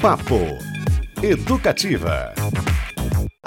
Papo Educativa.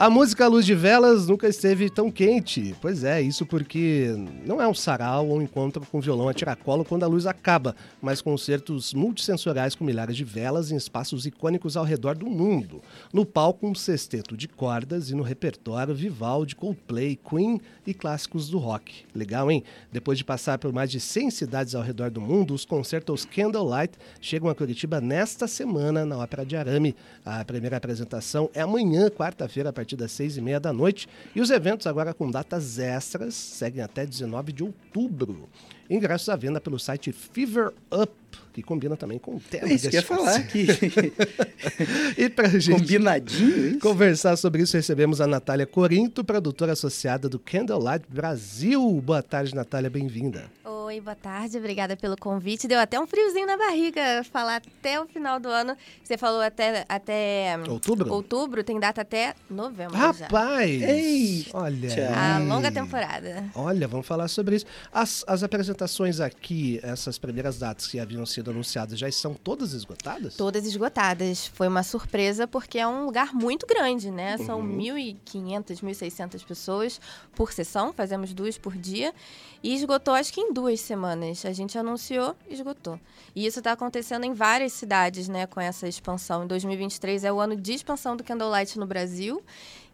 A música Luz de Velas nunca esteve tão quente. Pois é, isso porque não é um sarau ou um encontro com violão a tiracolo quando a luz acaba, mas concertos multissensoriais com milhares de velas em espaços icônicos ao redor do mundo. No palco, um sexteto de cordas e no repertório Vivaldi, Coldplay, Queen e clássicos do rock. Legal, hein? Depois de passar por mais de 100 cidades ao redor do mundo, os concertos Candlelight chegam a Curitiba nesta semana na Ópera de Arame. A primeira apresentação é amanhã, quarta-feira, a partir partir das seis e meia da noite. E os eventos agora com datas extras seguem até 19 de outubro. Ingressos à venda pelo site Fever Up, que combina também com o tema. É isso que ia falar aqui. e pra gente Combinadinho isso? conversar sobre isso, recebemos a Natália Corinto, produtora associada do Candlelight Brasil. Boa tarde, Natália, bem-vinda. Oi, boa tarde, obrigada pelo convite. Deu até um friozinho na barriga falar até o final do ano. Você falou até, até Outubro? outubro, tem data até novembro já. Rapaz! Eita! Olha! A aí. longa temporada. Olha, vamos falar sobre isso. As, as apresentações aqui, essas primeiras datas que haviam sido anunciadas, já estão todas esgotadas? Todas esgotadas. Foi uma surpresa porque é um lugar muito grande, né? São Uhum. 1.500, 1.600 pessoas por sessão, fazemos duas por dia. E esgotou acho que em duas semanas. A gente anunciou, esgotou. E isso está acontecendo em várias cidades, né, com essa expansão. Em 2023 é o ano de expansão do Candlelight no Brasil.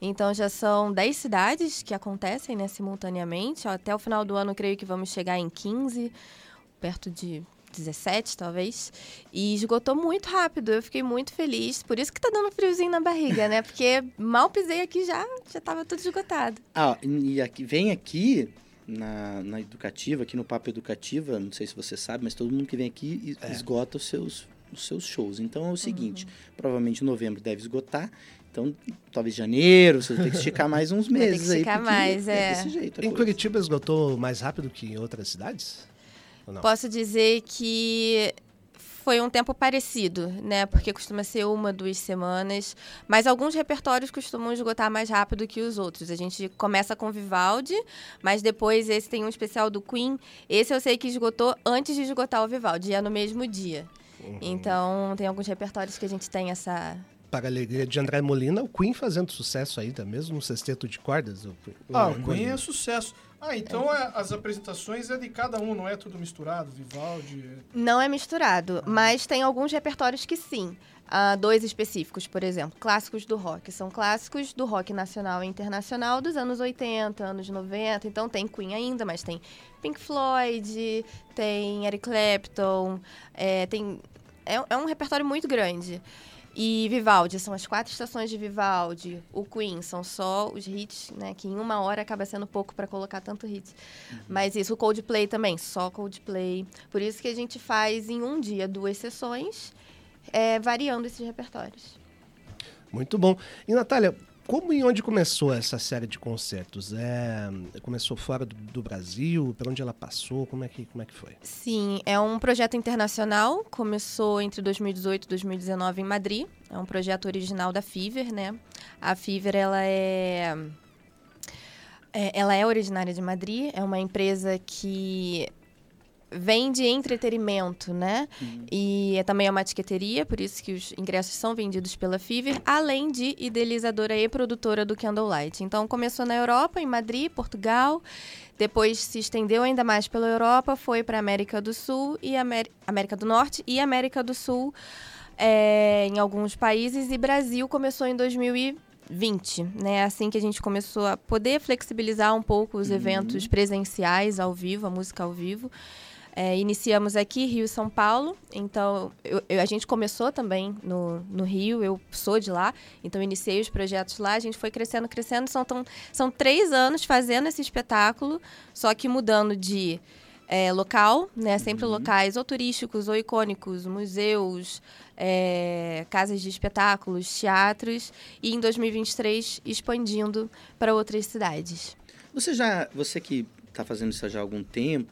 Então já são 10 cidades que acontecem, né, simultaneamente. Até o final do ano, creio que vamos chegar em 15, perto de 17, talvez. E esgotou muito rápido. Eu fiquei muito feliz. Por isso que tá dando friozinho na barriga, né? Porque mal pisei aqui já, já tava tudo esgotado. Ah, e aqui, vem aqui na, na educativa, aqui no Papo Educativa, não sei se você sabe, mas todo mundo que vem aqui É. esgota os seus, os seus shows. Então é o seguinte, provavelmente em novembro deve esgotar. Então, talvez janeiro, você vai ter que esticar mais uns Vai ter que meses aí. mais, é. desse jeito. Em coisa. Curitiba esgotou mais rápido que em outras cidades? Ou não? Posso dizer que foi um tempo parecido, né? Porque costuma ser uma, duas semanas. Mas alguns repertórios costumam esgotar mais rápido que os outros. A gente começa com Vivaldi, mas depois esse tem um especial do Queen. Esse eu sei que esgotou antes de esgotar o Vivaldi, e é no mesmo dia. Uhum. Então, tem alguns repertórios que a gente tem essa. Para a alegria de André Molina, o Queen fazendo sucesso ainda, mesmo no sexteto de cordas. O, Ah, o Queen Queen é sucesso. Ah, então é- as apresentações é de cada um, não é tudo misturado? Vivaldi. é- Não é misturado, mas tem alguns repertórios que sim. Ah, dois específicos, por exemplo, clássicos do rock. São clássicos do rock nacional e internacional dos anos 80, anos 90. Então tem Queen ainda, mas tem Pink Floyd, tem Eric Clapton, é, tem... É, é um repertório muito grande. E Vivaldi, são as quatro estações de Vivaldi. O Queen são só os hits, né? Que em uma hora acaba sendo pouco para colocar tanto hit. Mas isso, o Coldplay também, só Coldplay. Por isso que a gente faz em um dia duas sessões, é, variando esses repertórios. Muito bom. E, Natália, como e onde começou essa série de concertos? É, começou fora do, do Brasil? Para onde ela passou? Como é, que, como é que foi? Sim, é um projeto internacional. Começou entre 2018 e 2019 em Madrid. É um projeto original da Fever, né? A Fever, ela é... é- Ela é originária de Madrid. É uma empresa que vende entretenimento, né? E é também uma etiqueteria, por isso que os ingressos são vendidos pela Fever, além de idealizadora e produtora do Candlelight. Então começou na Europa, em Madrid, Portugal, depois se estendeu ainda mais pela Europa, foi para América do Sul e Amé- América do Norte e América do Sul é, em alguns países e Brasil começou em 2020, né? Assim que a gente começou a poder flexibilizar um pouco os eventos presenciais ao vivo, a música ao vivo. É, iniciamos aqui, Rio e São Paulo. Então, eu- eu- a gente começou também no, no Rio, eu sou de lá, então iniciei os projetos lá. A gente foi crescendo, crescendo. São, tão- são três anos fazendo esse espetáculo, só que mudando de é, local, né? Sempre locais ou turísticos ou icônicos, museus, é, casas de espetáculos, teatros. E em 2023 expandindo para outras cidades. Você já, você que está fazendo isso já há algum tempo,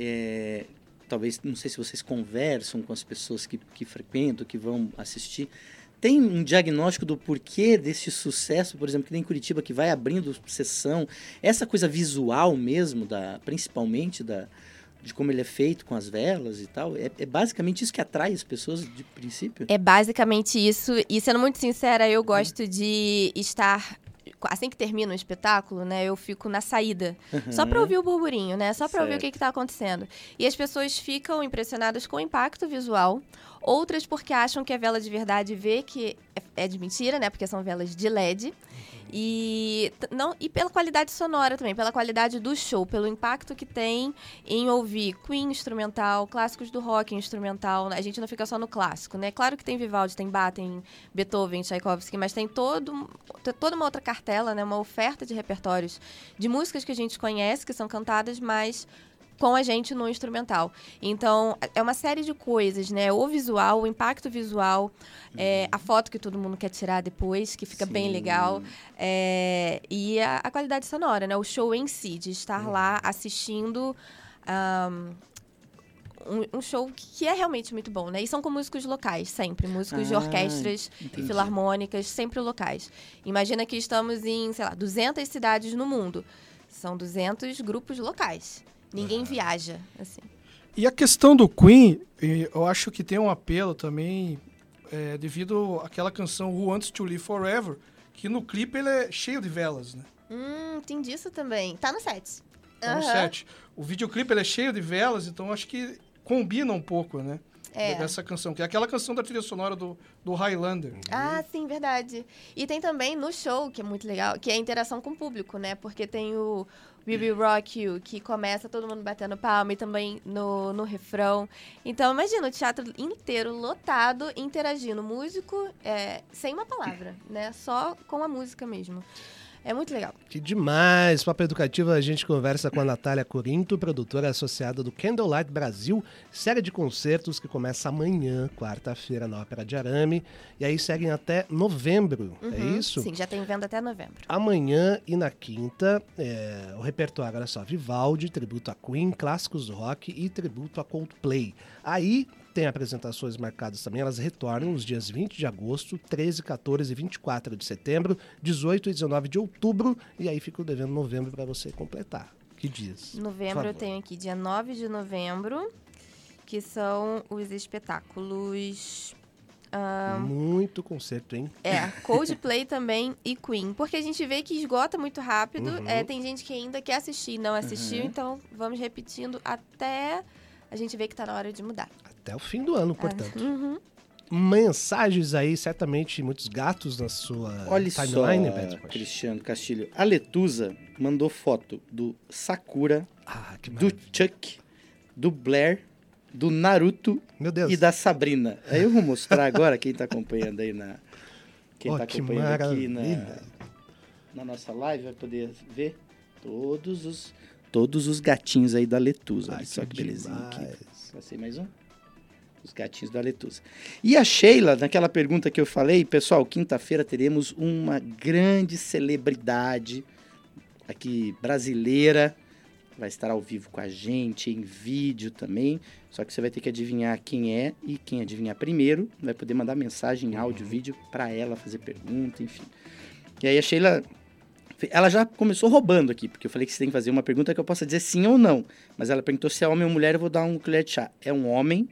é, talvez, não sei se vocês conversam com as pessoas que, que frequentam, que vão assistir, tem um diagnóstico do porquê desse sucesso, por exemplo, que nem em Curitiba, que vai abrindo sessão, essa coisa visual mesmo, da, principalmente da, de como ele é feito com as velas e tal? É, é basicamente isso que atrai as pessoas de princípio? É basicamente isso. E sendo muito sincera, eu gosto de estar. Assim que termina o espetáculo, né, eu fico na saída. Só pra ouvir o burburinho, né? Só pra ouvir o que, que tá acontecendo. E as pessoas ficam impressionadas com o impacto visual. Outras porque acham que é vela de verdade e vê que é- é de mentira, né? Porque são velas de LED. E, não, e pela qualidade sonora também, pela qualidade do show, pelo impacto que tem em ouvir Queen instrumental, clássicos do rock instrumental. A gente não fica só no clássico, né? Claro que tem Vivaldi, tem Bach, tem Beethoven, Tchaikovsky, mas tem todo, t- toda uma outra cartela, né? Uma oferta de repertórios de músicas que a gente conhece, que são cantadas, mas com a gente no instrumental. Então, é uma série de coisas, né? O visual, o impacto visual, é, a foto que todo mundo quer tirar depois, que fica bem Sim. legal, é, e a, a qualidade sonora, né? O show em si, de estar lá assistindo um, um show que é realmente muito bom, né? E são com músicos locais, sempre. Músicos de Ah, orquestras e entendi. filarmônicas, sempre locais. Imagina que estamos em, sei lá, 200 cidades no mundo. São 200 grupos locais. Ninguém viaja, assim. E a questão do Queen, eu acho que tem um apelo também, eh, devido àquela canção Who Wants to Live Forever, que no clipe ele é cheio de velas, né? Hum, tem disso também. Tá no set. Tá no Aham. set. O videoclipe ele é cheio de velas, então acho que combina um pouco, né? É. Dessa canção, que é aquela canção da trilha sonora do, do Highlander. Ah, sim, verdade. E tem também no show, que é muito legal, que é a interação com o público, né? Porque tem o We Will Rock You, que começa todo mundo batendo palma e também no, no refrão. Então, imagina o teatro inteiro lotado, interagindo. Músico é, sem uma palavra, né? Só com a música mesmo. É muito legal. Que demais! Papo Educativo, a gente conversa com a Natália Corinto, produtora associada do Candlelight Brasil, série de concertos que começa amanhã, quarta-feira, na Ópera de Arame, e aí seguem até novembro, é Uhum. isso? Sim, já tem venda até novembro. Amanhã e na quinta, é, o repertório, olha só, Vivaldi, tributo a Queen, clássicos rock e tributo a Coldplay. Aí tem apresentações marcadas também, elas retornam nos dias 20 de agosto, 13, 14 e 24 de setembro, 18 e 19 de outubro, e aí fica o devendo novembro para você completar. Que dias? Novembro eu tenho aqui dia 9 de novembro, que são os espetáculos. ah, Muito concerto, hein? É, Coldplay também e Queen. Porque a gente vê que esgota muito rápido. Uhum. É, tem gente que ainda quer assistir e não assistiu, Uhum. então vamos repetindo até a gente ver que tá na hora de mudar. Até o fim do ano, portanto. Uhum. Mensagens aí, certamente muitos gatos na sua Olha só, timeline, Beto. Cristiano Castilho. A Letusa mandou foto do Sakura, Ah, que do. Chuck, do Blair, do Naruto Meu Deus. e da Sabrina. Aí eu vou mostrar agora quem tá acompanhando aí na. Quem Oh, tá que acompanhando aqui na, na nossa live vai poder ver todos os, todos os gatinhos aí da Letusa. Olha só que belezinha aqui. Passei mais um? Os gatinhos da Letusa. E a Sheila, naquela pergunta que eu falei, pessoal, quinta-feira teremos uma grande celebridade aqui brasileira. Vai estar ao vivo com a gente, em vídeo também. Só que você vai ter que adivinhar quem é e quem adivinhar primeiro vai poder mandar mensagem, áudio, vídeo para ela fazer pergunta, enfim. E aí a Sheila ela já começou roubando aqui, porque eu falei que você tem que fazer uma pergunta que eu possa dizer sim ou não. Mas ela perguntou se é homem ou mulher, eu vou dar um colher de chá. É um homem.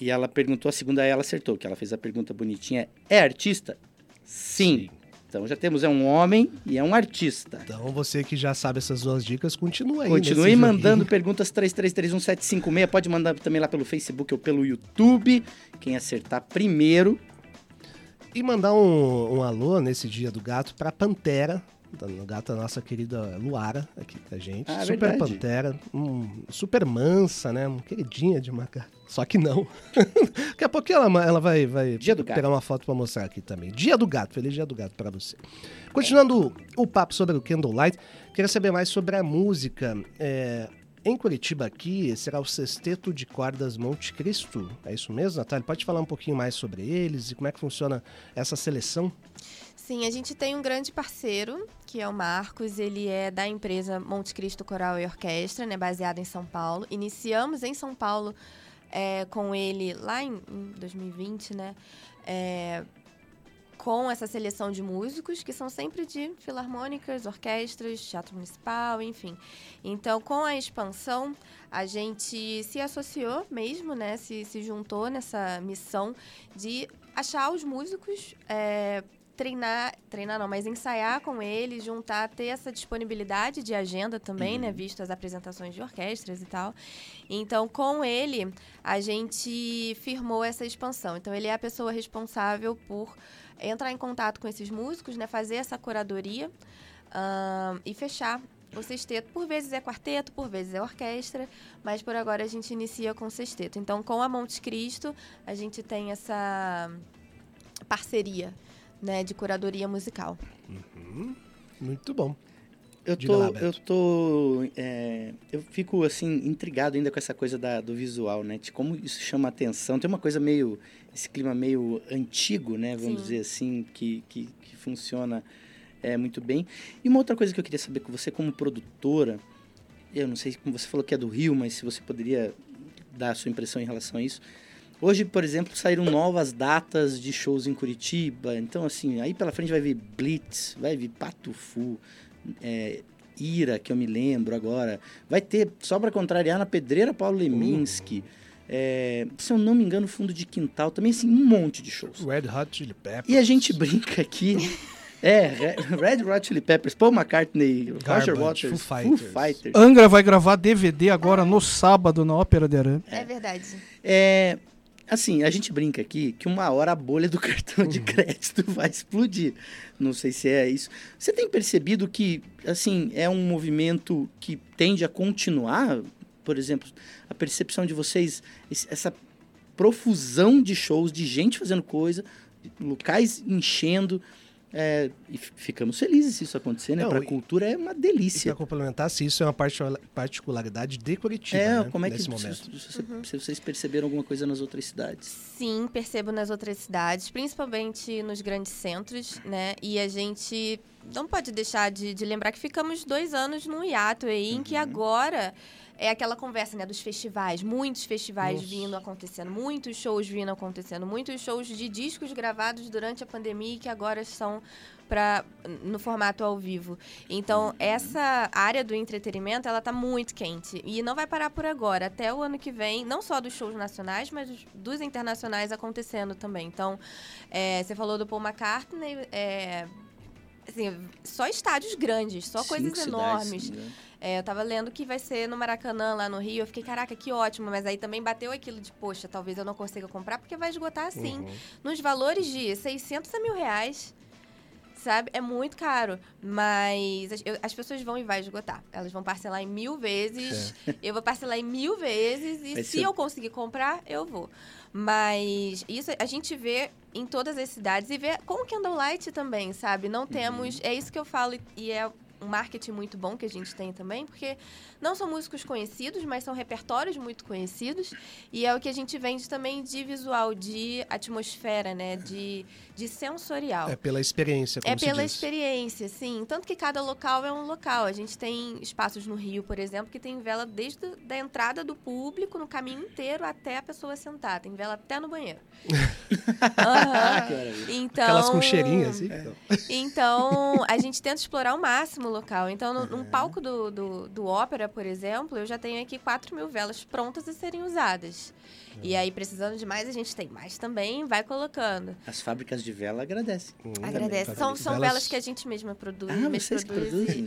E ela perguntou, a segunda ela acertou, que ela fez a pergunta bonitinha. É artista? Sim. Então já temos, é um homem e é um artista. Então você que já sabe essas duas dicas, continua aí. Continue mandando joguinho. perguntas 33311756. Pode mandar também lá pelo Facebook ou pelo YouTube. Quem acertar primeiro. E mandar um, um alô nesse dia do gato pra Pantera. Da- O gato da nossa querida Luara aqui com a gente. Ah, super verdade. Pantera. hum, super mansa, né? Uma queridinha de uma gata. Só que não. Daqui a pouco ela, ela vai, vai do gato. pegar uma foto pra mostrar aqui também. Dia do gato. Feliz dia do gato pra você. Continuando o papo sobre o Candlelight, queria saber mais sobre a música. É, em Curitiba aqui será o Sexteto de Cordas Monte Cristo. É isso mesmo, Natália? Pode falar um pouquinho mais sobre eles e como é que funciona essa seleção? Sim, a gente tem um grande parceiro, que é o Marcos. Ele é da empresa Monte Cristo Coral e Orquestra, né, baseada em São Paulo. Iniciamos em São Paulo é, com ele lá em, em 2020, né? é, com essa seleção de músicos, que são sempre de filarmônicas, orquestras, teatro municipal, enfim. Então, com a expansão, a gente se associou mesmo, né? Se, se juntou nessa missão de achar os músicos. É, treinar, treinar não, mas ensaiar com eles, juntar, ter essa disponibilidade de agenda também, né, uhum. né, visto as apresentações de orquestras e tal. Então, com ele, a gente firmou essa expansão. Então, ele é a pessoa responsável por entrar em contato com esses músicos, né, fazer essa curadoria uh, e fechar o sexteto. Por vezes é quarteto, por vezes é orquestra, mas por agora a gente inicia com o sexteto. Então, com a Monte Cristo, a gente tem essa parceria né, de curadoria musical. Uhum. Muito bom. Eu tô, lá, eu tô, é, eu fico assim intrigado ainda com essa coisa da, do visual, né? De como isso chama atenção. Tem uma coisa meio, esse clima meio antigo, né? Vamos Sim. dizer assim, que, que, que funciona é, muito bem. E uma outra coisa que eu queria saber com você como produtora, eu não sei como você falou que é do Rio, mas se você poderia dar a sua impressão em relação a isso. Hoje, por exemplo, saíram novas datas de shows em Curitiba. Então, assim, aí pela frente vai vir Blitz, vai vir Patufu, é, Ira, que eu me lembro agora. Vai ter, só para contrariar, na Pedreira Paulo Leminski. Uhum. É, se eu não me engano, Fundo de Quintal. Também, assim, um monte de shows. Red Hot Chili Peppers. E a gente brinca aqui... É, Red Hot Chili Peppers, Paul McCartney, Garbage, Roger Waters, Foo Fighters. Foo Fighters. Angra vai gravar DVD agora no sábado na Ópera de Arame. É, é verdade. É, assim, a gente brinca aqui que uma hora a bolha do cartão de uhum. crédito vai explodir. Não sei se é isso. Você tem percebido que, assim, é um movimento que tende a continuar? Por exemplo, a percepção de vocês, essa profusão de shows, de gente fazendo coisa, locais enchendo. É, e ficamos felizes se isso acontecer, né? Para a cultura é uma delícia. Para complementar, se isso é uma particularidade de Curitiba, é, né? como é que momento. Se, uhum. se, vocês perceberam alguma coisa nas outras cidades? Sim, percebo nas outras cidades, principalmente nos grandes centros, né? E a gente não pode deixar de, de lembrar que ficamos dois anos num hiato aí, uhum. em que uhum. agora é aquela conversa, né, dos festivais, muitos festivais Nossa. vindo acontecendo, muitos shows vindo acontecendo, muitos shows de discos gravados durante a pandemia que agora são para no formato ao vivo. Então, uhum. essa área do entretenimento, ela tá muito quente e não vai parar por agora, até o ano que vem, não só dos shows nacionais, mas dos internacionais acontecendo também. Então, é, você falou do Paul McCartney, é, assim, só estádios grandes, só Cinco coisas enormes. Cidades, né? É, eu tava lendo que vai ser no Maracanã, lá no Rio. Eu fiquei, caraca, que ótimo. Mas aí também bateu aquilo de, poxa, talvez eu não consiga comprar, porque vai esgotar assim. Uhum. Nos valores de 600 a mil reais sabe? É muito caro. Mas as, eu, as, pessoas vão e vai esgotar. Elas vão parcelar em mil vezes. É. Eu vou parcelar em mil vezes. E Mas se eu conseguir comprar, eu vou. Mas isso a gente vê em todas as cidades e vê com o Candlelight também, sabe? Não temos. Uhum. É isso que eu falo e é um marketing muito bom que a gente tem também, porque não são músicos conhecidos, mas são repertórios muito conhecidos. E é o que a gente vende também de visual, de atmosfera, né? De, de sensorial. É pela experiência, como É pela diz. experiência, sim. Tanto que cada local é um local. A gente tem espaços no Rio, por exemplo, que tem vela desde a entrada do público, no caminho inteiro, até a pessoa sentar. Tem vela até no banheiro. uhum. então, Aquelas com cheirinho, assim. É. Então, a gente tenta explorar o máximo local. Então, no, num palco do, do, do ópera, por exemplo, eu já tenho aqui 4 mil velas prontas a serem usadas. E aí, precisando de mais, a gente tem mais também, vai colocando. As fábricas de vela agradecem. Hum, Agradecem. São, são velas... velas... que a gente mesma produz. Ah, vocês produzem?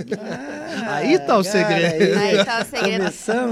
Ah, aí tá o segredo. Aí tá o segredo.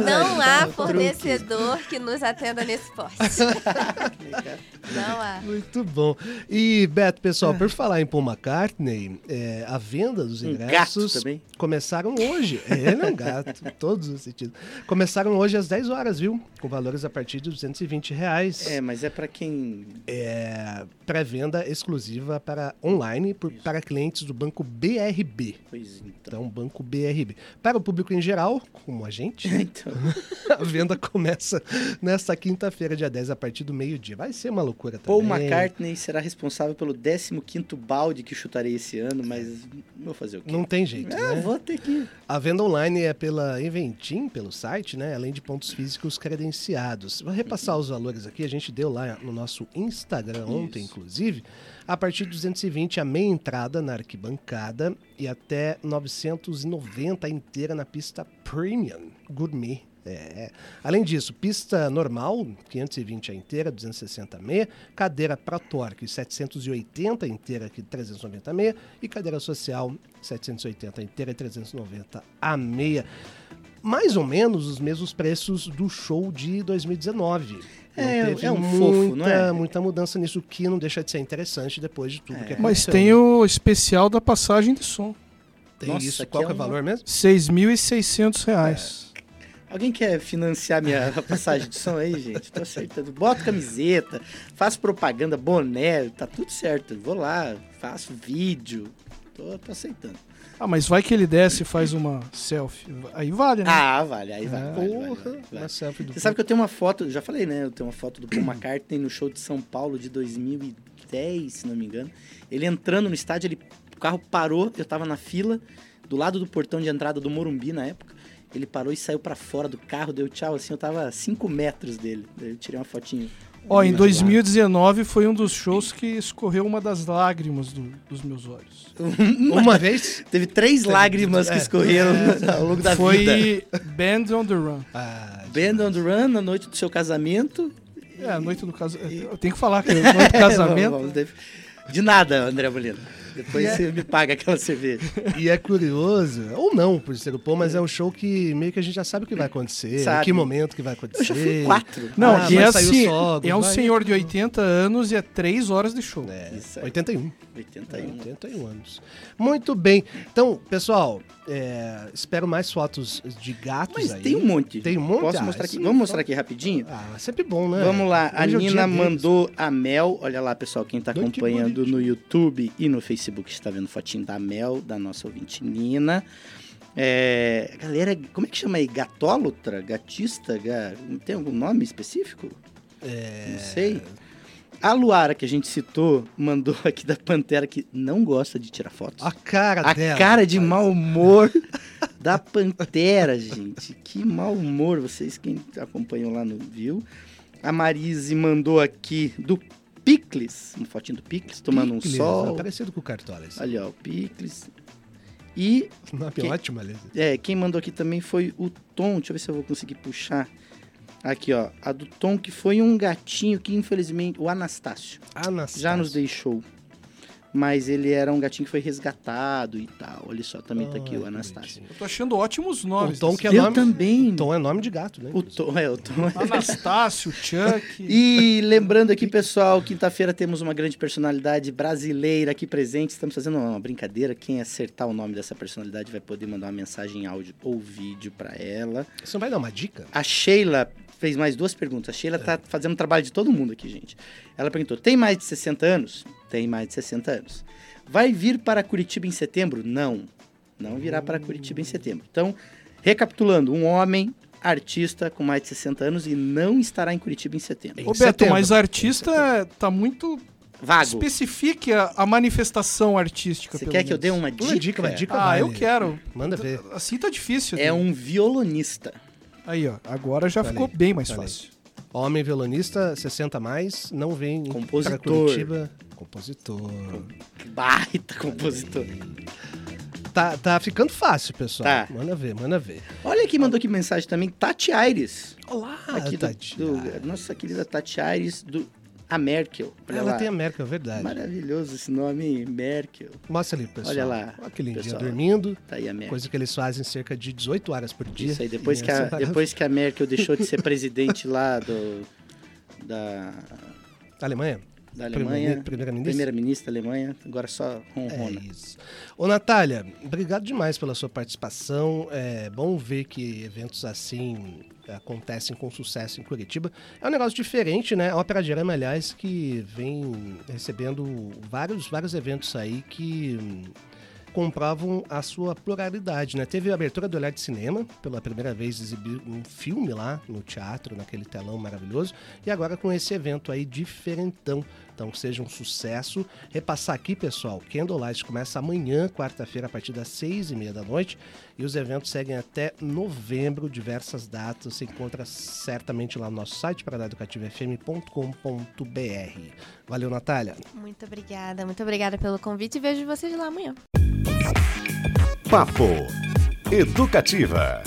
Não há fornecedor que nos atenda nesse poste. Não há. Muito bom. E, Beto, pessoal, por falar em Paul McCartney, é, a venda dos ingressos um começaram hoje. É, ele é um gato, em todos os sentidos. Começaram hoje às 10 horas, viu? Com valores a partir de 220 reais. É, mas é para quem... É pré-venda exclusiva para online por, para clientes do Banco BRB. Pois então. Então, Banco BRB. Para o público em geral, como a gente, então. a venda começa nesta quinta-feira, dia 10, a partir do meio-dia. Vai ser uma loucura também. Paul McCartney será responsável pelo 15º balde que chutarei esse ano, mas Vou fazer o quê? Não tem jeito, É, né? vou ter que. A venda online é pela Eventim, pelo site, né? Além de pontos físicos credenciados. Vou repassar os valores aqui, a gente deu lá no nosso Instagram ontem, Isso. inclusive. A partir de 220 a meia entrada na arquibancada e até 990 inteira na pista Premium Gourmet. É. Além disso, pista normal, 520 a inteira, 260 a meia, cadeira Pro Torque, 780 a inteira, aqui 390 a meia, e cadeira social, 780 a inteira e 390 a meia. Mais ou menos os mesmos preços do show de 2019. Não É, teve é um muita, fofo, não é? muita mudança nisso, que não deixa de ser interessante depois de tudo que Mas aconteceu. tem o especial da passagem de som. Tem Nossa, isso. Qual é que é o valor mesmo? 6.600 reais. Alguém quer financiar minha passagem de som aí, gente? Tô aceitando. Boto camiseta, faço propaganda, boné, tá tudo certo. Vou lá, faço vídeo. Tô, tô aceitando. Ah, mas vai que ele desce e faz uma selfie. Aí vale, né? Ah, vale, aí vale, vale, Porra, vale, vale. selfie do Você sabe que eu tenho uma foto, já falei, né? Eu tenho uma foto do Paul McCartney no show de São Paulo de 2010, se não me engano. Ele entrando no estádio, ele, o carro parou, eu tava na fila, do lado do portão de entrada do Morumbi na época. Ele parou e saiu pra fora do carro, deu tchau, assim, eu tava a 5 metros dele. Daí eu tirei uma fotinho. Ó, em Ali na 2019 foi um dos shows que escorreu uma das lágrimas do- dos meus olhos. Uma vez? Teve três lágrimas que É. escorreram ao longo da vida. Foi Band on the Run. Ah, Band on the Run, na noite do seu casamento. É, a noite do casamento. Eu tenho que falar que é a noite do casamento. Vamos, vamos, De nada, André Molina. Depois você me paga aquela cerveja. E é curioso, ou não, por ser o Paul, mas é um show que meio que a gente já sabe o que vai acontecer, Sabe. em que momento que vai acontecer. Eu já fui quatro. Não, Ah, e é assim, Sogro, é um vai- senhor de 80 anos e é 3 horas de show. É, Isso aí. 81. 81. 81 anos. Muito bem. Então, pessoal, é, espero mais fotos de gatos Mas aí. tem um monte. Tem um monte? Posso Ah, mostrar aqui? Vamos mostrar aqui rapidinho? Ah, sempre bom, né? Vamos lá, a Hoje é o Nina dia deles. mandou a Mel. Olha lá, pessoal, quem tá que acompanhando no YouTube e no Facebook está vendo fotinho da Mel, da nossa ouvinte Nina. É, galera, como é que chama aí? Gatólatra? Gatista? Ga- Tem algum nome específico? É, Não sei. A Luara, que a gente citou, mandou aqui da Pantera que não gosta de tirar fotos. A cara A dela. cara de mau humor da Pantera, gente. Que mau humor. Vocês, quem acompanham lá no viu. A Marise mandou aqui do Picles, uma fotinho do Picles, tomando Picles, um sol. é Parecido com o Cartola. esse. Ali, ó, o Picles. E Que- ótimo, aliás. é, quem mandou aqui também foi o Tom. Deixa eu ver se eu vou conseguir puxar. Aqui, ó. A do Tom, que foi um gatinho que, infelizmente, o Anastácio Anastácio. já nos deixou. Mas ele era um gatinho que foi resgatado e tal. Olha só, também tá aqui o Anastácio. Eu tô achando ótimos nomes. O Tom que é Eu nome... também. Tom é nome de gato, né? O Tom, é, o Tom. Anastácio, Chuck. E lembrando aqui, pessoal, quinta-feira temos uma grande personalidade brasileira aqui presente. Estamos fazendo uma brincadeira. Quem acertar o nome dessa personalidade vai poder mandar uma mensagem em áudio ou vídeo para ela. Você não vai dar uma dica? A Sheila fez mais duas perguntas. A Sheila tá fazendo o trabalho de todo mundo aqui, gente. Ela perguntou: tem mais de 60 anos? Tem mais de 60 anos. Vai vir para Curitiba em setembro? Não. Não virá para Curitiba em setembro. Então, recapitulando: um homem artista com mais de 60 anos e não estará em Curitiba em setembro. Em Ô Beto, setembro. mas artista tá muito. Vago. Especifique a, a manifestação artística. Você quer que eu dê menos. uma dica? Uma dica, uma dica Ah, vale. eu quero. Manda ver. Assim tá difícil. É né? um violonista. Aí, ó. Agora já Olha ficou bem mais aí. fácil. Homem violonista, 60 a mais, não vem Compositor. para Curitiba. Compositor. Que baita compositor. Tá, tá ficando fácil, pessoal. Tá. Manda ver, manda ver. Olha quem mandou aqui mensagem também, Tati Aires. Olá, aqui do- Tati. do, nossa querida Tati Aires do a Merkel. Ela lá. tem a América, é verdade. Maravilhoso esse nome, Merkel. Mostra ali, pessoal. Olha lá, Olha que lindinho, pessoal. dormindo. Tá aí a Merkel. Coisa que eles fazem cerca de 18 horas por dia. Isso aí, depois que, a, maravilha. depois que a Merkel deixou de ser presidente lá do, da, Alemanha? Da Primeira- Alemanha, primeira-ministra? da Alemanha, agora só É ronrona. isso. Ô, Natália, obrigado demais pela sua participação. É bom ver que eventos assim acontecem com sucesso em Curitiba. É um negócio diferente, né? A Ópera de Arame, aliás, que vem recebendo vários, vários eventos aí que hum, comprovam a sua pluralidade, né? Teve a abertura do Olhar de Cinema, pela primeira vez exibir um filme lá no teatro, naquele telão maravilhoso, e agora com esse evento aí diferentão. Então, que seja um sucesso. Repassar aqui, pessoal, Candlelight começa amanhã, quarta-feira, a partir das seis e meia da noite, e os eventos seguem até novembro, diversas datas. Você encontra certamente lá no nosso site, paradaeducativofm.com.br. Valeu, Natália. Muito obrigada, muito obrigada pelo convite e vejo vocês lá amanhã. Papo Educativa.